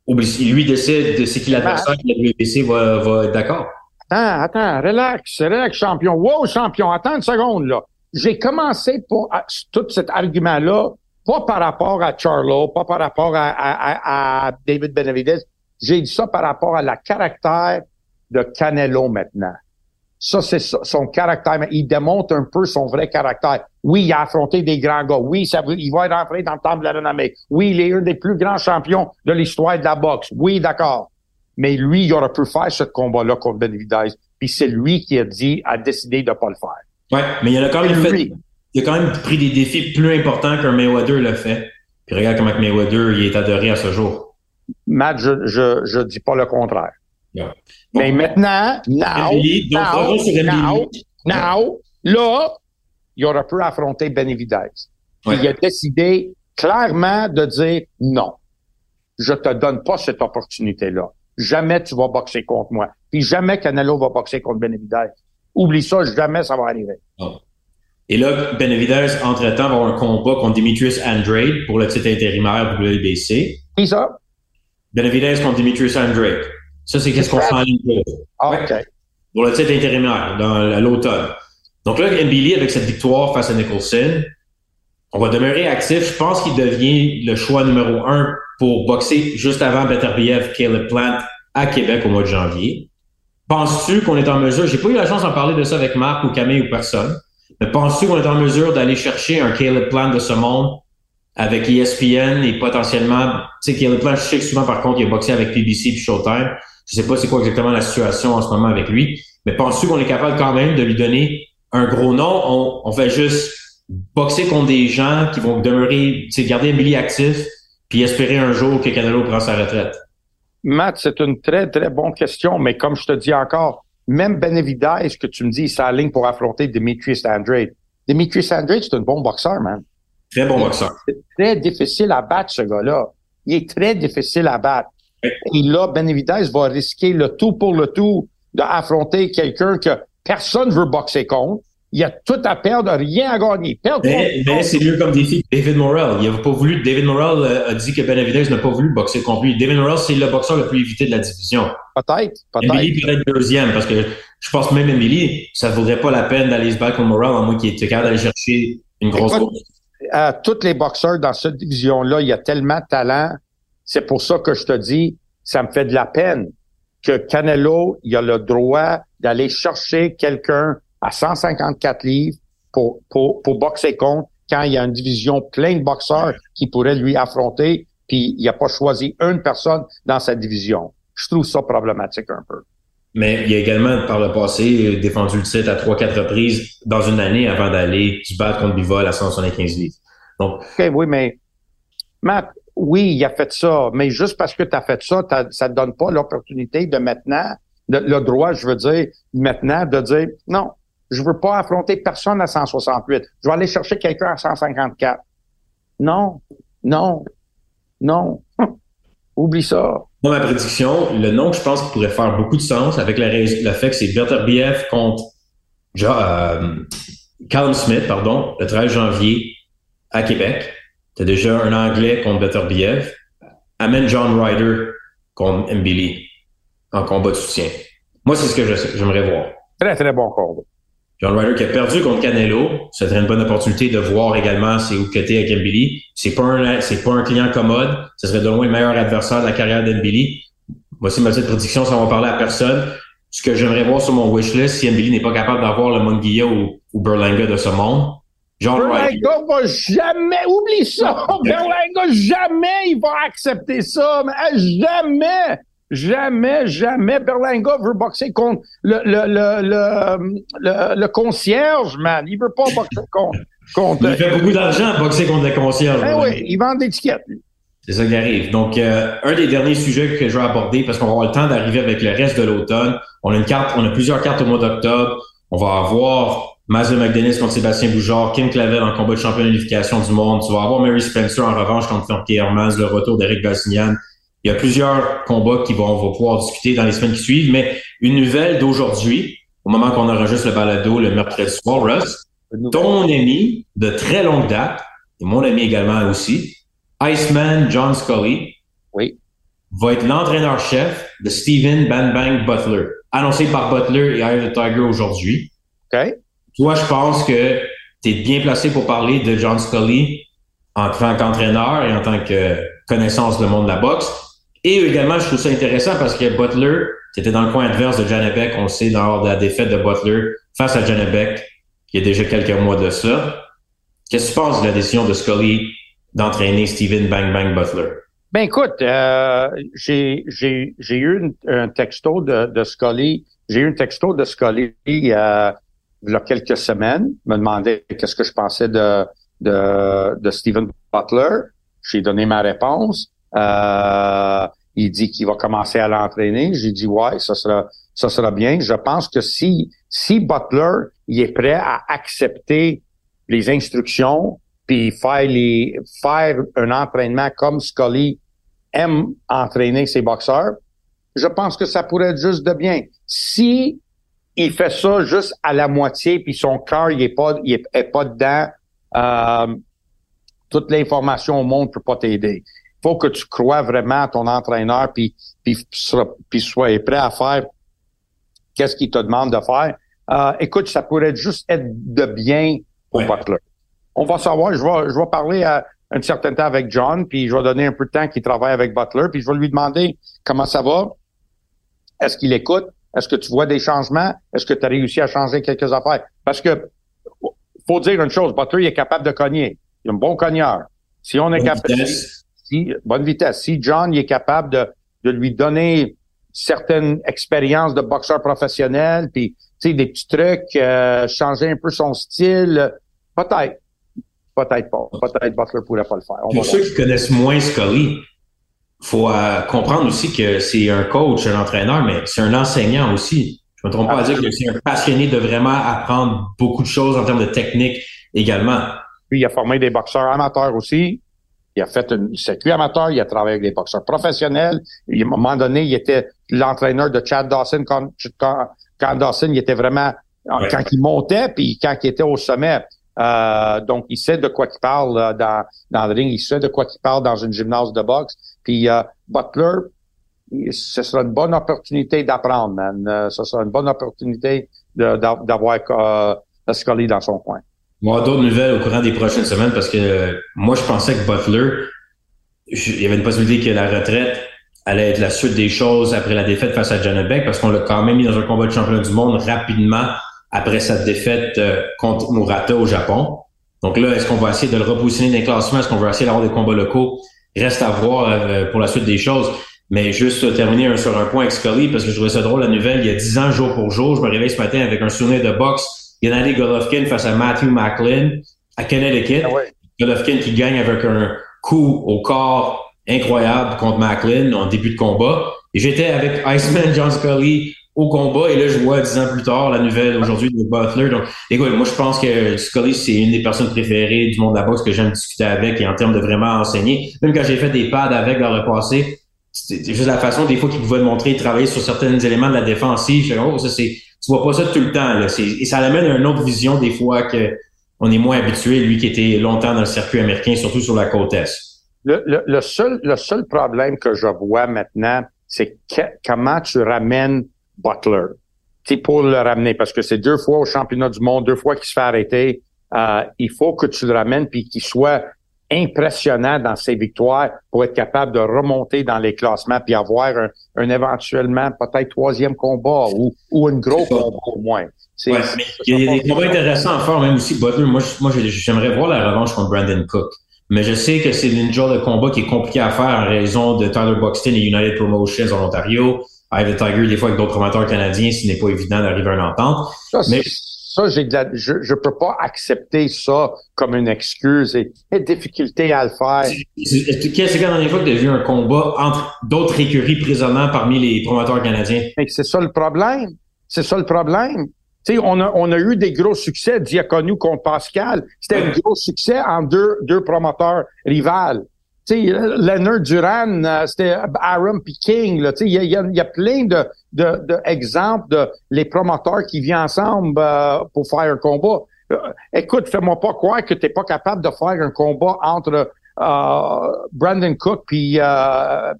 lui décide de c'est qui l'adversaire que la WBC va, va être d'accord. Attends, attends, relax, relax, champion. Wow, champion, attends une seconde, là. J'ai commencé pour tout cet argument-là, pas par rapport à Charlo, pas par rapport à, à, à David Benavidez. J'ai dit ça par rapport à la caractère de Canelo maintenant. Ça, c'est son caractère. Il démontre un peu son vrai caractère. Oui, il a affronté des grands gars. Oui, il va rentrer dans le temple de la renommée. Oui, il est un des plus grands champions de l'histoire de la boxe. Oui, d'accord. Mais lui, il aurait pu faire ce combat-là contre Benavidez. Puis c'est lui qui a dit, a décidé de pas le faire. Ouais, mais il a quand même fait, il a quand même pris des défis plus importants qu'un Mayweather l'a fait. Puis regarde comment Mayweather, il est adoré à ce jour. Matt, je, je, je dis pas le contraire. Mais maintenant, now, now, now, là, il aurait pu affronter Benavidez. Il a décidé clairement de dire non. Je te donne pas cette opportunité-là. Jamais tu vas boxer contre moi. Puis jamais Canelo va boxer contre Benavidez. Oublie ça, jamais ça va arriver. Et là, Benavidez, entre-temps, va avoir un combat contre Demetrius Andrade pour le titre intérimaire WBC. Qui ça? Benavidez contre Demetrius Andrade. Ça, c'est qu'est-ce qu'on fait en ligne ah, OK. Pour le titre intérimaire, dans l'automne. Donc là, Mbili, avec cette victoire face à Nicholson, on va demeurer actif. Je pense qu'il devient le choix numéro un pour boxer juste avant Beterbiev, Caleb Plant à Québec au mois de janvier. Penses-tu qu'on est en mesure, j'ai pas eu la chance d'en parler de ça avec Marc ou Camille ou personne, mais penses-tu qu'on est en mesure d'aller chercher un Caleb Plant de ce monde avec ESPN et potentiellement, tu sais, Caleb Plant, je sais que souvent, par contre, il a boxé avec PBC puis Showtime. Je sais pas c'est quoi exactement la situation en ce moment avec lui, mais penses-tu qu'on est capable quand même de lui donner un gros nom? On, on fait juste boxer contre des gens qui vont demeurer, tu sais, garder Billy actif puis espérer un jour que Canelo prend sa retraite. Matt, c'est une très, très bonne question, mais comme je te dis encore, même Benavidez, que tu me dis, la ligne pour affronter Demetrius Andrade. Demetrius Andrade, c'est un bon boxeur, man. Très bon boxeur. C'est très difficile à battre, ce gars-là. Il est très difficile à battre. Et là, Benavidez va risquer le tout pour le tout d'affronter quelqu'un que personne veut boxer contre il a tout à perdre, rien à gagner. Perdre mais, mais c'est mieux comme défi que David Morrell. Il a pas voulu, David Morrell euh, a dit que Benavidez n'a pas voulu boxer contre lui. David Morrell, c'est le boxeur le plus évité de la division. Peut-être, peut-être. Emily pourrait être deuxième parce que je pense même Emily, ça ne vaudrait pas la peine d'aller se battre contre Morrell à moins qu'il était capable d'aller chercher une grosse Écoute, euh, tous les boxeurs dans cette division-là, il y a tellement de talent. C'est pour ça que je te dis, ça me fait de la peine que Canelo, il a le droit d'aller chercher quelqu'un à 154 livres pour, pour, pour boxer contre quand il y a une division pleine de boxeurs qui pourraient lui affronter, puis il n'a pas choisi une personne dans cette division. Je trouve ça problématique un peu. Mais il a également, par le passé, défendu le titre à trois, quatre reprises dans une année avant d'aller se battre contre Bivol à 175 livres. Donc, OK, oui, mais Matt, oui, il a fait ça, mais juste parce que tu as fait ça, ça ne donne pas l'opportunité de maintenant, le droit, je veux dire, maintenant, de dire non, je veux pas affronter personne à 168. Je vais aller chercher quelqu'un à 154. Non, non, non. Oublie ça. Moi, ma prédiction, le nom que je pense qui pourrait faire beaucoup de sens avec le, le fait que c'est Beterbiev contre euh, Callum Smith, pardon, le 13 janvier à Québec. Tu as déjà un Anglais contre Beterbiev. Amène John Ryder contre Mbili en combat de soutien. Moi, c'est ce que j'aimerais voir. Très, très bon combat. John Ryder qui a perdu contre Canelo, ça serait une bonne opportunité de voir également où côté avec Mbili. C'est pas un c'est pas un client commode, ce serait de loin le meilleur adversaire de la carrière d'Mbili. Voici ma petite prédiction, ça va parler à personne. Ce que j'aimerais voir sur mon wishlist, si Mbili n'est pas capable d'avoir le Munguia ou, ou Berlanga de ce monde, John Berlanga va jamais, oublie ça, Berlanga jamais il va accepter ça, mais jamais. Jamais, jamais Berlanga veut boxer contre le, le, le, le, le, concierge, man. Il veut pas boxer contre. contre il fait beaucoup d'argent à boxer contre le concierge. Ben oui, il vend des tickets. C'est ça qui arrive. Donc, euh, un des derniers sujets que je vais aborder, parce qu'on va avoir le temps d'arriver avec le reste de l'automne. On a une carte, on a plusieurs cartes au mois d'octobre. On va avoir Mazda McDennis contre Sébastien Boujard, Kim Clavel en combat de champion d'unification du monde. Tu vas avoir Mary Spencer en revanche contre Pierre Hermans, le retour d'Eric Bassignan il y a plusieurs combats qui vont, on va pouvoir discuter dans les semaines qui suivent, mais une nouvelle d'aujourd'hui, au moment qu'on enregistre le balado le mercredi soir, Russ, ton ami de très longue date, et mon ami également aussi, Iceman John Scully, oui. va être l'entraîneur-chef de Steven Bang Bang Butler, annoncé par Butler et the Tiger aujourd'hui. OK. Toi, je pense que tu es bien placé pour parler de John Scully en tant qu'entraîneur et en tant que connaissance du monde de la boxe. Et également, je trouve ça intéressant parce que Butler, c'était dans le coin adverse de Janebek, on sait, lors de la défaite de Butler face à Janebek, il y a déjà quelques mois de ça. Qu'est-ce que tu penses de la décision de Scully d'entraîner Steven Bang Bang Butler? Ben écoute, euh, j'ai eu un texto de, Scully, j'ai eu un texto de Scully euh, il y a quelques semaines, me demandait qu'est-ce que je pensais de, de Steven Butler. J'ai donné ma réponse. Euh, il dit qu'il va commencer à l'entraîner. J'ai dit ouais, ça sera ça sera bien. Je pense que si si Butler il est prêt à accepter les instructions puis faire les faire un entraînement comme Scully aime entraîner ses boxeurs, je pense que ça pourrait être juste de bien. Si il fait ça juste à la moitié puis son cœur il est pas il est, pas dedans, euh, toute l'information au monde peut pas t'aider faut que tu crois vraiment à ton entraîneur puis puis puis sois prêt à faire qu'est-ce qu'il te demande de faire. Euh, écoute, ça pourrait juste être de bien pour Butler. On va savoir. Je vais je vais parler à un certain temps avec John, puis je vais donner un peu de temps qu'il travaille avec Butler, puis je vais lui demander comment ça va. Est-ce qu'il écoute? Est-ce que tu vois des changements? Est-ce que tu as réussi à changer quelques affaires? Parce que faut dire une chose, Butler il est capable de cogner. Il est un bon cogneur. Si on est capable, si, bonne vitesse. Si John il est capable de, de lui donner certaines expériences de boxeur professionnel, puis tu sais des petits trucs, euh, changer un peu son style, peut-être, peut-être pas, peut-être Butler pourrait pas le faire. Pour ceux qui connaissent moins Scully, faut euh, comprendre aussi que c'est un coach, un entraîneur, mais c'est un enseignant aussi. Je me trompe pas à dire que c'est un passionné de vraiment apprendre beaucoup de choses en termes de technique également. Puis il a formé des boxeurs amateurs aussi. Il a fait une circuit amateur, il a travaillé avec des boxeurs professionnels. à un moment donné, il était l'entraîneur de Chad Dawson quand, quand, Dawson il était vraiment quand il montait puis quand il était au sommet. Euh, donc, il sait de quoi il parle dans, dans le ring, il sait de quoi il parle dans une gymnase de boxe. Puis euh, Butler, ce sera une bonne opportunité d'apprendre, man. Euh, ce sera une bonne opportunité d'avoir euh, Scully dans son coin. Moi, d'autres nouvelles au courant des prochaines semaines parce que moi, je pensais que Butler, il y avait une possibilité que la retraite allait être la suite des choses après la défaite face à Beck parce qu'on l'a quand même mis dans un combat de championnat du monde rapidement après sa défaite contre Murata au Japon. Donc là, est-ce qu'on va essayer de le repositionner dans les classements? Est-ce qu'on va essayer d'avoir des combats locaux? Reste à voir euh, pour la suite des choses. Mais juste terminer sur un point avec Scully, parce que je trouvais ça drôle, la nouvelle, il y a 10 ans, jour pour jour, je me réveille ce matin avec un souvenir de boxe. Gennady Golovkin face à Matthew Macklin à Connecticut. Ah Golovkin qui gagne avec un coup au corps incroyable contre Macklin en début de combat. Et j'étais avec Iceman John Scully au combat. Et là, je vois dix ans plus tard la nouvelle aujourd'hui de Butler. Donc, écoute, moi, je pense que Scully, c'est une des personnes préférées du monde de la boxe que j'aime discuter avec et en termes de vraiment enseigner. Même quand j'ai fait des pads avec dans le passé, c'est juste la façon des fois qu'il pouvait montrer travailler sur certains éléments de la défensive. Oh, ça, c'est, tu vois pas ça tout le temps, là. Et ça amène à une autre vision des fois que on est moins habitué, lui qui était longtemps dans le circuit américain, surtout sur la côte Est. Le, le, seul, le seul problème que je vois maintenant, c'est comment tu ramènes Butler. C'est pour le ramener parce que c'est deux fois au championnat du monde, deux fois qu'il se fait arrêter. Euh, il faut que tu le ramènes puis qu'il soit impressionnant dans ses victoires pour être capable de remonter dans les classements puis avoir un, éventuellement peut-être troisième combat ou, ou une gros combat au moins. il y a des combats intéressants à faire, même aussi Butler. Moi, moi j'aimerais voir la revanche contre Brandon Cook. Mais je sais que c'est une genre de combat qui est compliqué à faire en raison de Tyler Buxton et United Promotions en Ontario. The Tiger, des fois avec d'autres promoteurs canadiens, ce n'est pas évident d'arriver à une entente. Ça, mais ça, j'ai je, je peux pas accepter ça comme une excuse et, et difficulté à le faire. Qu'est-ce que la dernière fois que tu as vu un combat entre d'autres écuries prisonnants parmi les promoteurs canadiens? C'est ça le problème. C'est ça le problème. on a, on a eu des gros succès. Diaconu contre Pascal. C'était un gros succès en deux, deux promoteurs rivales Leonard Duran, euh, c'était Aaron P. King, il y a, y, a, plein de, de, de, exemples de les promoteurs qui viennent ensemble euh, pour faire un combat. Euh, écoute, fais-moi pas croire que tu pas capable de faire un combat entre Brandon Cook puis,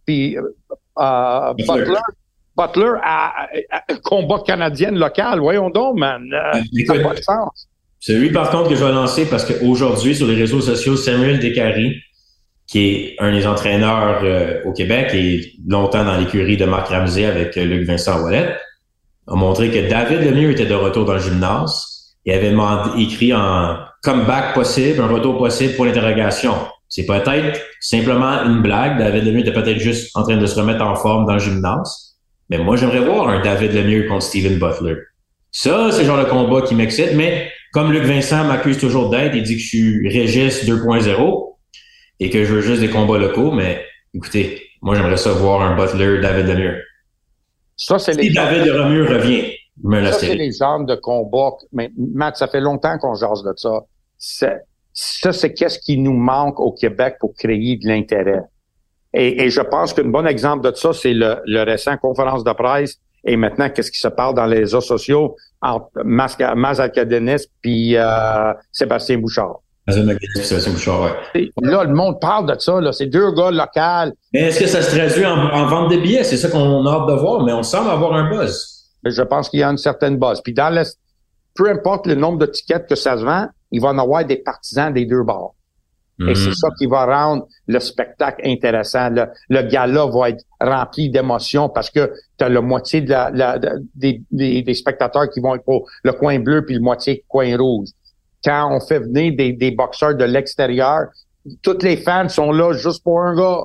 puis Butler. Butler à, combat canadien local. Voyons donc, man. ça n'a pas de sens. Celui, par contre, que je vais lancer parce qu'aujourd'hui, sur les réseaux sociaux, Samuel Descaries, qui est un des entraîneurs euh, au Québec et longtemps dans l'écurie de Marc Ramsey avec euh, Luc Vincent Wallet, a montré que David Lemieux était de retour dans le gymnase et avait écrit en comeback possible, un retour possible pour l'interrogation. C'est peut-être simplement une blague. David Lemieux était peut-être juste en train de se remettre en forme dans le gymnase. Mais moi, j'aimerais voir un David Lemieux contre Steven Butler. Ça, c'est le genre de combat qui m'excite, mais comme Luc Vincent m'accuse toujours d'être, il dit que je suis Régis 2.0 et que je veux juste des combats locaux, mais écoutez, moi j'aimerais ça voir un Butler David Lemieux. Ça, c'est si David Lemieux revient, me Ça, c'est les genres de combats. Mais Matt, ça fait longtemps qu'on jase de ça. Ça, c'est qu'est-ce qui nous manque au Québec pour créer de l'intérêt? Et, et, je pense qu'un bon exemple de ça, c'est le, le récent conférence de presse et maintenant qu'est-ce qui se parle dans les réseaux sociaux entre Maz puis euh, Sébastien Bouchard. Là, le monde parle de ça. Là. C'est deux gars locaux. Mais est-ce que ça se traduit en, vente de billets? C'est ça qu'on a hâte de voir, mais on semble avoir un buzz. je pense qu'il y a une certaine buzz. Puis dans peu importe le nombre de tickets que ça se vend, il va en avoir des partisans des deux bords. Et c'est ça qui va rendre le spectacle intéressant. Le, le gala va être rempli d'émotions parce que tu as la moitié de la, la- de- des, des- des spectateurs qui vont être pour le coin bleu puis le moitié coin rouge. Quand on fait venir des, des boxeurs de l'extérieur, tous les fans sont là juste pour un gars.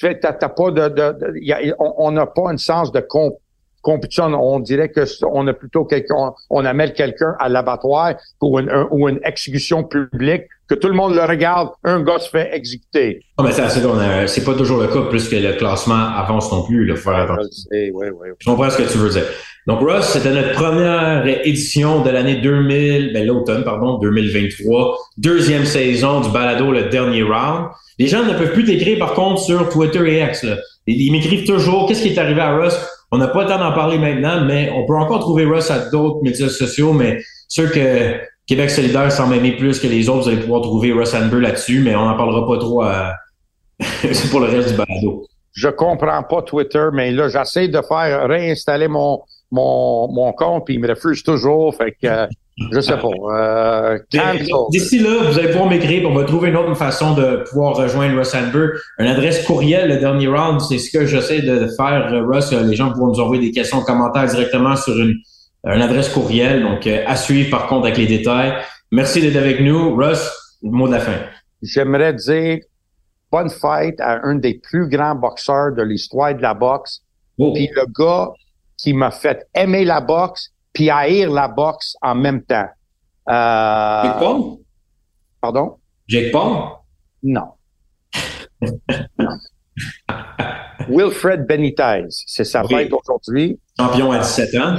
Fait t'as pas de, de- de- y a- on n'a pas un sens de comp- compétition. On dirait que on a plutôt quelqu'un, on, amène quelqu'un à l'abattoir pour une, un- ou une exécution publique que tout le monde le regarde, un gars se fait exécuter. Ah, mais ça, c'est, pas toujours le cas, plus que le classement avance non plus. Faut faire attention. oui, oui, oui. Je comprends ce que tu veux dire. Donc, Ross, c'était notre première édition de l'année 2000, ben, l'automne, pardon, 2023. Deuxième saison du balado, le dernier round. Les gens ne peuvent plus t'écrire, par contre, sur Twitter et X. Là. Ils, m'écrivent toujours qu'est-ce qui est arrivé à Russ? On n'a pas le temps d'en parler maintenant, mais on peut encore trouver Russ à d'autres médias sociaux, mais sûr que Québec solidaire semble aimer plus que les autres. Vous allez pouvoir trouver Russ Amber là-dessus, mais on n'en parlera pas trop à... Pour le reste du balado. Je comprends pas Twitter, mais là, j'essaie de faire réinstaller mon, mon, mon compte, puis il me refuse toujours. Fait que, euh, je sais pas. Euh. D'ici là, vous allez pouvoir m'écrire. On va trouver une autre façon de pouvoir rejoindre Russ Amber. Une adresse courriel, le dernier round, c'est ce que j'essaie de faire, euh, Russ. Les gens pourront nous envoyer des questions, commentaires directement sur une, une adresse courriel. Donc, à suivre par contre avec les détails. Merci d'être avec nous. Russ, le mot de la fin. J'aimerais dire bonne fête à un des plus grands boxeurs de l'histoire de la boxe. Oh. Puis le gars qui m'a fait aimer la boxe puis haïr la boxe en même temps. Euh, Jake Paul? pardon? Jake Paul? Non. Non. Wilfred Benitez, c'est sa Oui. fête aujourd'hui. Champion à 17 ans.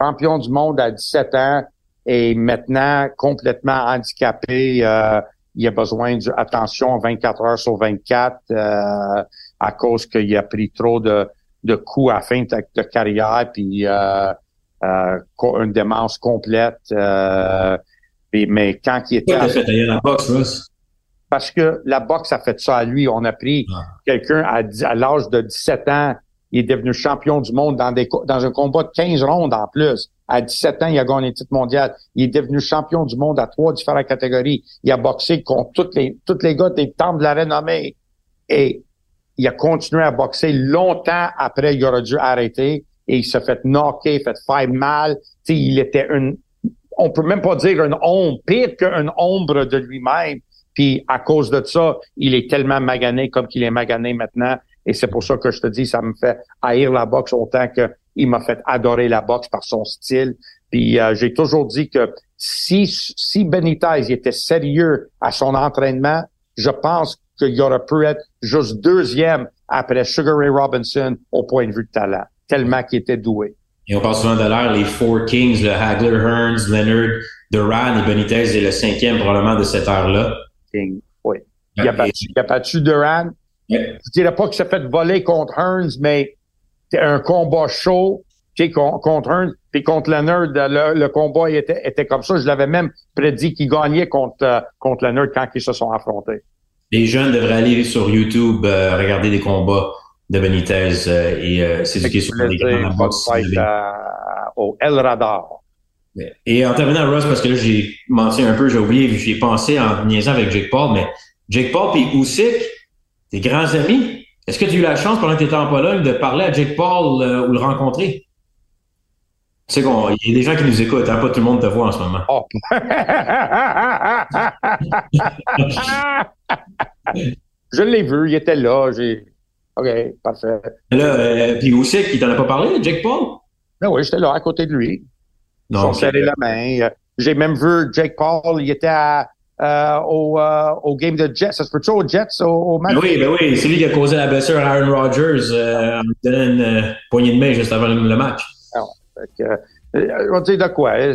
champion du monde à 17 ans et maintenant complètement handicapé. euh, il a besoin d'attention 24 heures sur 24 euh, à cause qu'il a pris trop de, de coups à fin de, de carrière puis euh, euh, une démence complète. euh, et- mais quand il était Pourquoi fait tailler la boxe, Russ? parce que la boxe a fait ça à lui. On a pris Ah. quelqu'un à, l'âge de 17 ans. Il est devenu champion du monde dans, des, dans un combat de 15 rondes en plus. À 17 ans, il a gagné le titre mondial. Il est devenu champion du monde à trois différentes catégories. Il a boxé contre tous les, tous les gars des temps de la renommée. Et il a continué à boxer longtemps après il aurait dû arrêter. Et il s'est fait knocker, fait faire mal. Tu sais, il était une, on peut même pas dire une ombre, pire qu'une ombre de lui-même. Puis à cause de ça, il est tellement magané comme qu'il est magané maintenant. Et c'est pour ça que je te dis, ça me fait haïr la boxe autant que il m'a fait adorer la boxe par son style. Puis euh, j'ai toujours dit que si si Benitez était sérieux à son entraînement, je pense qu'il aurait pu être juste deuxième après Sugar Ray Robinson au point de vue de talent, tellement qu'il était doué. Et on parle souvent de l'air, les Four Kings, le Hagler, Hearns, Leonard, Duran et Benitez est le cinquième probablement de cette ère-là. King. Oui. Il a battu, il a battu Duran. Ouais. Je dirais pas qu'il s'est fait voler contre Hearns, mais c'était un combat chaud tu sais, con- contre Hearns. Puis contre Leonard, le, le combat était comme ça. Je l'avais même prédit qu'il gagnait contre, euh, contre Leonard quand ils se sont affrontés. Les jeunes devraient aller sur YouTube euh, regarder des combats de Benitez euh, et euh, s'éduquer sur les grands boxe. Au El Radar. Et en terminant, Ross, parce que là, j'ai menti un peu, j'ai oublié, j'ai pensé en niaisant avec Jake Paul, mais Jake Paul et Usyk, tes grands amis, est-ce que tu as eu la chance, pendant que tu étais en Pologne, de parler à Jake Paul ou le rencontrer? Tu sais qu'on, il y a des gens qui nous écoutent, hein, pas tout le monde te voit en ce moment. Oh. je l'ai vu, il était là. J'ai... OK, parfait. Là, euh, puis Usyk, il t'en a pas parlé, Jake Paul? Ben oui, j'étais là à côté de lui. Ils ok. serrés la main. J'ai même vu Jake Paul, il était à, euh, au, euh, au game de Jets. Ça se peut-tu aux Jets, au, au match? Ben oui, ben oui, c'est lui qui a causé la blessure à Aaron Rodgers euh, en lui donnant une poignée de main juste avant le match. Que, euh, on va dire de quoi? hein,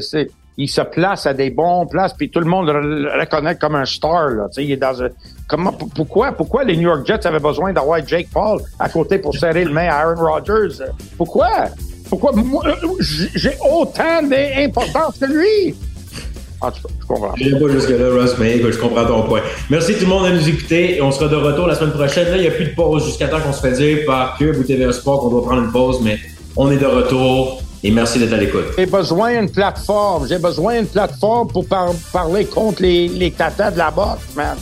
il se place à des bons places, puis tout le monde le, reconnaît comme un star. Là, il est dans un- comment, pourquoi, pourquoi les New York Jets avaient besoin d'avoir Jake Paul à côté pour serrer le main à Aaron Rodgers? Pourquoi? Pourquoi moi, euh, j'ai j'ai autant d'importance que lui? Je comprends. Je pas jusque-là, Ross, mais je comprends ton point. Merci tout le monde de nous écouter et on sera de retour la semaine prochaine. Là, il n'y a plus de pause jusqu'à temps qu'on se fait dire par Cube ou TVA Sport qu'on doit prendre une pause, mais on est de retour et merci d'être à l'écoute. J'ai besoin d'une plateforme. J'ai besoin d'une plateforme pour par- parler contre les, les tatas de la boxe, man.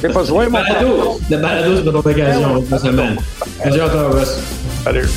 T'es pas joué, mon Balado, le balado, c'est ton occasion, cette semaine. Salut.